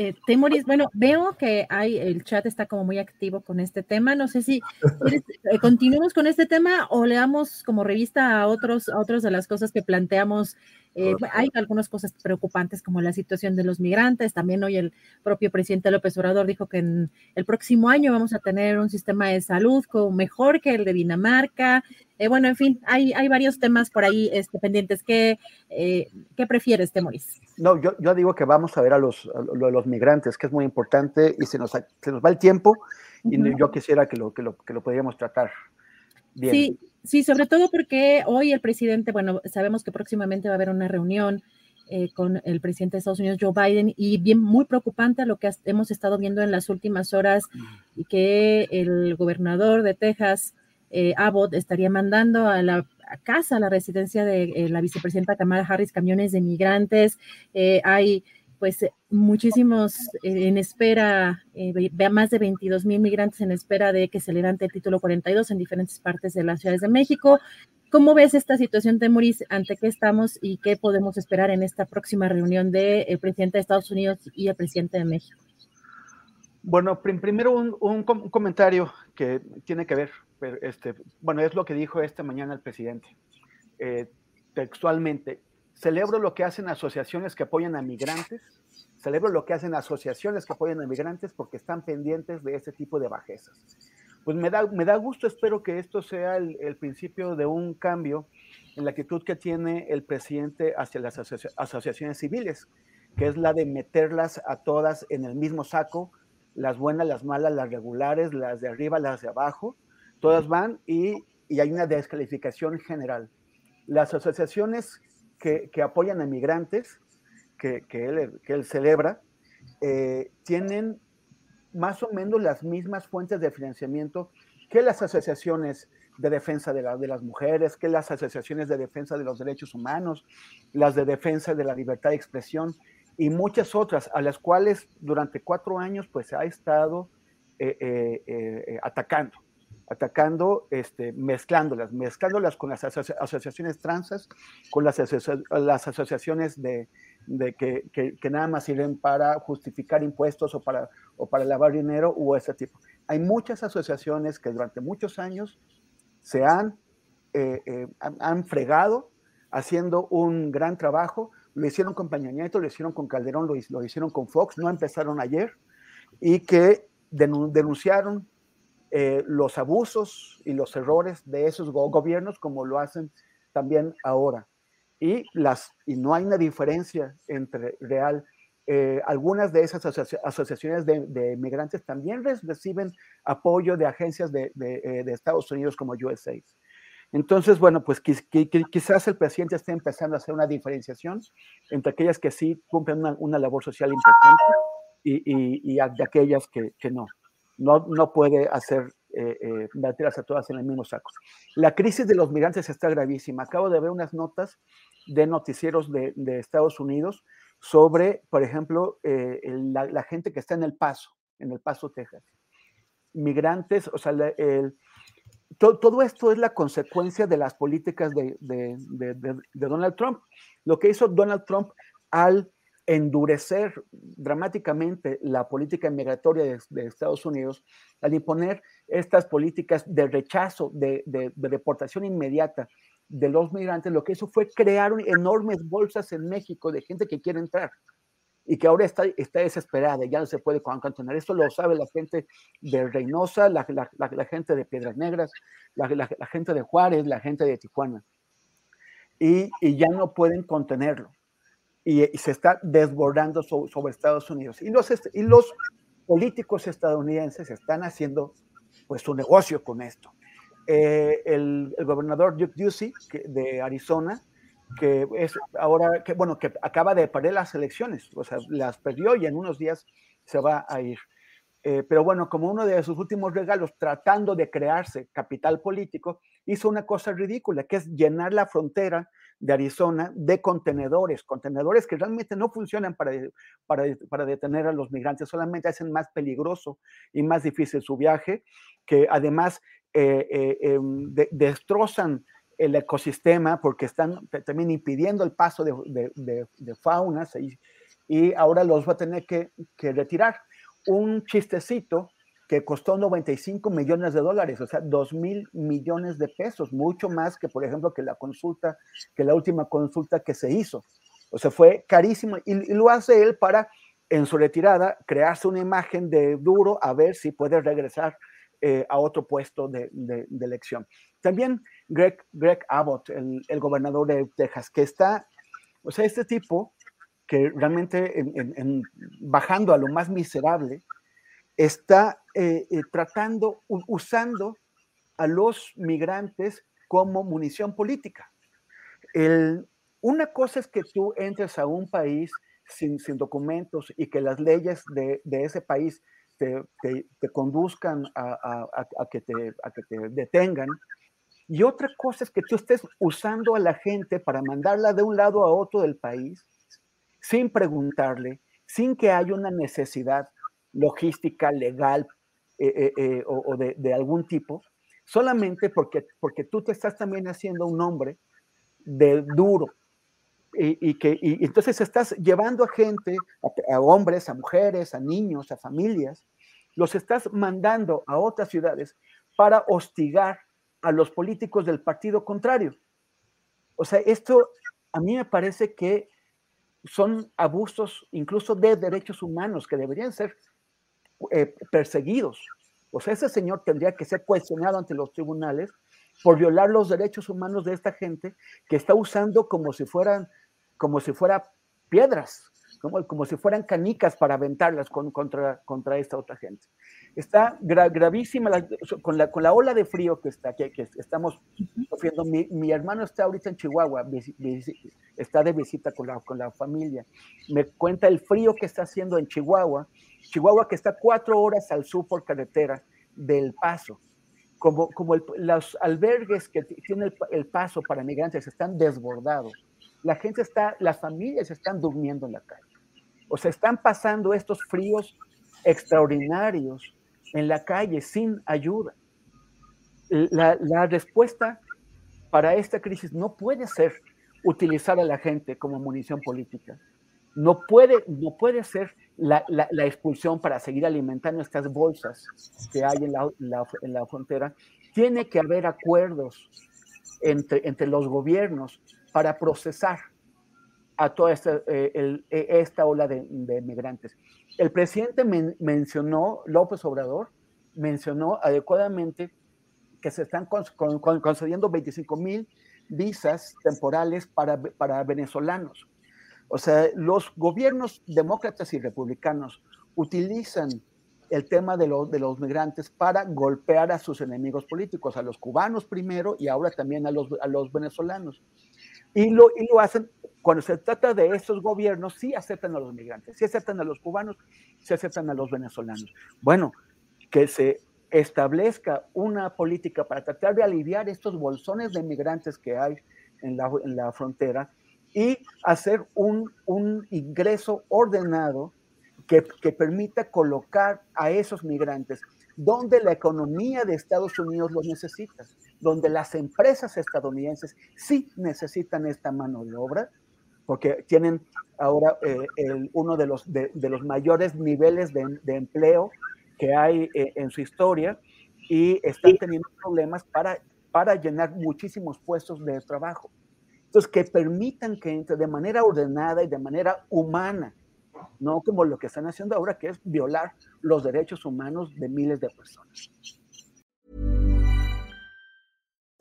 Eh, Temoris, bueno, veo que hay, el chat está como muy activo con este tema. No sé si eh, continuemos con este tema o leamos como revista a otros, a otros de las cosas que planteamos eh, hay algunas cosas preocupantes como la situación de los migrantes. También hoy el propio presidente López Obrador dijo que en el próximo año vamos a tener un sistema de salud como mejor que el de Dinamarca. Eh, bueno, en fin, hay, hay varios temas por ahí este, pendientes. ¿Qué, eh, ¿Qué prefieres, Temoris? No, yo, yo digo que vamos a ver a los, los migrantes, que es muy importante y se nos, se nos va el tiempo y yo quisiera que lo, que lo, que lo podríamos tratar Sí, Sí, sobre todo porque hoy el presidente, bueno, sabemos que próximamente va a haber una reunión eh, con el presidente de Estados Unidos, Joe Biden, y bien muy preocupante lo que hemos estado viendo en las últimas horas que el gobernador de Texas, eh, Abbott, estaría mandando a la casa, a la residencia de eh, la vicepresidenta Kamala Harris, camiones de migrantes. hay pues eh, muchísimos eh, en espera, eh, más de 22 mil migrantes en espera de que se levante el título 42 en diferentes partes de las ciudades de México. ¿Cómo ves esta situación, Temuris? ¿Ante qué estamos y qué podemos esperar en esta próxima reunión del presidente de Estados Unidos y el presidente de México? Bueno, primero un, comentario que tiene que ver, este, bueno, es lo que dijo esta mañana el presidente. textualmente, celebro lo que hacen asociaciones que apoyan a migrantes, celebro lo que hacen asociaciones que apoyan a migrantes porque están pendientes de ese tipo de bajezas. Pues me da, me da gusto, espero que esto sea el, principio de un cambio en la actitud que tiene el presidente hacia las asociaciones civiles, que es la de meterlas a todas en el mismo saco, las buenas, las malas, las regulares, las de arriba, las de abajo, todas van y, y hay una descalificación general. Las asociaciones que, apoyan a migrantes, que, él, celebra, eh, tienen más o menos las mismas fuentes de financiamiento que las asociaciones de defensa de, las mujeres, que las asociaciones de defensa de los derechos humanos, las de defensa de la libertad de expresión y muchas otras a las cuales durante cuatro años pues se ha estado eh, eh, atacando atacando, este, mezclándolas, mezclándolas con las asociaciones transas, con las, las asociaciones de, de que, que, nada más sirven para justificar impuestos o para, o para lavar dinero u ese tipo. Hay muchas asociaciones que durante muchos años se han, eh, eh, han, fregado haciendo un gran trabajo. Lo hicieron con Peña Nieto, lo hicieron con Calderón, lo, lo hicieron con Fox, no empezaron ayer, y que denunciaron eh, los abusos y los errores de esos gobiernos como lo hacen también ahora. Y, las, y no hay una diferencia entre real. Eh, algunas de esas asociaciones de, migrantes también reciben apoyo de agencias de, eh, de, Estados Unidos como USAID. Entonces, bueno, pues quizás el presidente esté empezando a hacer una diferenciación entre aquellas que sí cumplen una, labor social importante y, y, y de aquellas que, que no no, no puede hacer eh, eh, a todas en el mismo saco. La crisis de los migrantes está gravísima. Acabo de ver unas notas de noticieros de, Estados Unidos sobre, por ejemplo, eh, la, gente que está en El Paso, en El Paso, Texas. Migrantes, o sea, el, todo esto es la consecuencia de las políticas de, de, Donald Trump. Lo que hizo Donald Trump al endurecer dramáticamente la política migratoria de, Estados Unidos al imponer estas políticas de rechazo, de, deportación inmediata de los migrantes, lo que hizo fue crear enormes bolsas en México de gente que quiere entrar y que ahora está, está desesperada, ya no se puede contener. Esto lo sabe la gente de Reynosa, la, gente de Piedras Negras, la, gente de Juárez, la gente de Tijuana. Y, ya no pueden contenerlo. Y, se está desbordando sobre Estados Unidos. Y los, y los políticos estadounidenses están haciendo pues su negocio con esto. Eh, el, gobernador Duke Ducey de Arizona que es ahora, que bueno, que acaba de perder las elecciones, o sea, las perdió y en unos días se va a ir. Eh, pero bueno, como uno de sus últimos regalos, tratando de crearse capital político, hizo una cosa ridícula, que es llenar la frontera de Arizona de contenedores, contenedores que realmente no funcionan para, para, para detener a los migrantes, solamente hacen más peligroso y más difícil su viaje, que además eh, eh, em, destrozan el ecosistema porque están también impidiendo el paso de, de, faunas y, ahora los va a tener que, retirar. Un chistecito que costó 95 millones de dólares, o sea, 2 mil millones de pesos, mucho más que, por ejemplo, que la consulta, que la última consulta que se hizo. O sea, fue carísimo y, lo hace él para, en su retirada, crearse una imagen de duro a ver si puede regresar eh, a otro puesto de, elección. También Greg, Greg Abbott, el, el, gobernador de Texas, que está, o sea, este tipo que realmente en, bajando a lo más miserable, está eh, eh, tratando, usando a los migrantes como munición política. El, una cosa es que tú entres a un país sin, sin documentos y que las leyes de, de ese país te, te, te conduzcan a, a, a, que te, a que te detengan y otra cosa es que tú estés usando a la gente para mandarla de un lado a otro del país sin preguntarle, sin que haya una necesidad logística, legal eh, eh, eh, o, de, algún tipo, solamente porque, porque tú te estás también haciendo un hombre de duro. Y, que y entonces estás llevando a gente, a hombres, a mujeres, a niños, a familias, los estás mandando a otras ciudades para hostigar a los políticos del partido contrario. O sea, esto a mí me parece que son abusos incluso de derechos humanos que deberían ser eh, perseguidos. O sea, ese señor tendría que ser cuestionado ante los tribunales por violar los derechos humanos de esta gente que está usando como si fueran, como si fuera piedras, como, como si fueran canicas para aventarlas contra, contra esta otra gente. Está gravísima con, la, con la ola de frío que, está, que, que estamos sufriendo. Mi, mi, hermano está ahorita en Chihuahua, está de visita con la, con la familia. Me cuenta el frío que está haciendo en Chihuahua. Chihuahua que está cuatro horas al sur por carretera del Paso. Como, como los albergues que tiene el, el, paso para migrantes están desbordados. La gente está, las familias están durmiendo en la calle. O sea, están pasando estos fríos extraordinarios en la calle sin ayuda. La, respuesta para esta crisis no puede ser utilizar a la gente como munición política. No puede, no puede ser la, expulsión para seguir alimentando estas bolsas que hay en la, frontera. Tiene que haber acuerdos entre, entre los gobiernos para procesar a toda esta, eh, e, esta ola de, migrantes. El presidente mencionó, López Obrador, mencionó adecuadamente que se están concediendo 25 mil visas temporales para, para venezolanos. O sea, los gobiernos demócratas y republicanos utilizan el tema de, de los migrantes para golpear a sus enemigos políticos, a los cubanos primero y ahora también a los, a los venezolanos. Y lo, y lo hacen cuando se trata de estos gobiernos, sí aceptan a los migrantes, sí aceptan a los cubanos, sí aceptan a los venezolanos. Bueno, que se establezca una política para tratar de aliviar estos bolsones de migrantes que hay en la, en la frontera y hacer un, un ingreso ordenado que, que, permita colocar a esos migrantes donde la economía de Estados Unidos los necesita, donde las empresas estadounidenses sí necesitan esta mano de obra porque tienen ahora eh, uno de los, de, los mayores niveles de, empleo que hay eh, en su historia y están teniendo problemas para, para llenar muchísimos puestos de trabajo. Entonces, que permitan que entre de manera ordenada y de manera humana, no como lo que están haciendo ahora, que es violar los derechos humanos de miles de personas.